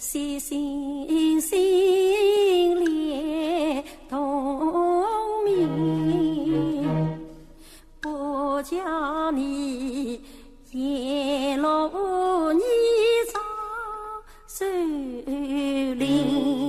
细心心连同命，不叫你沿路你早守灵。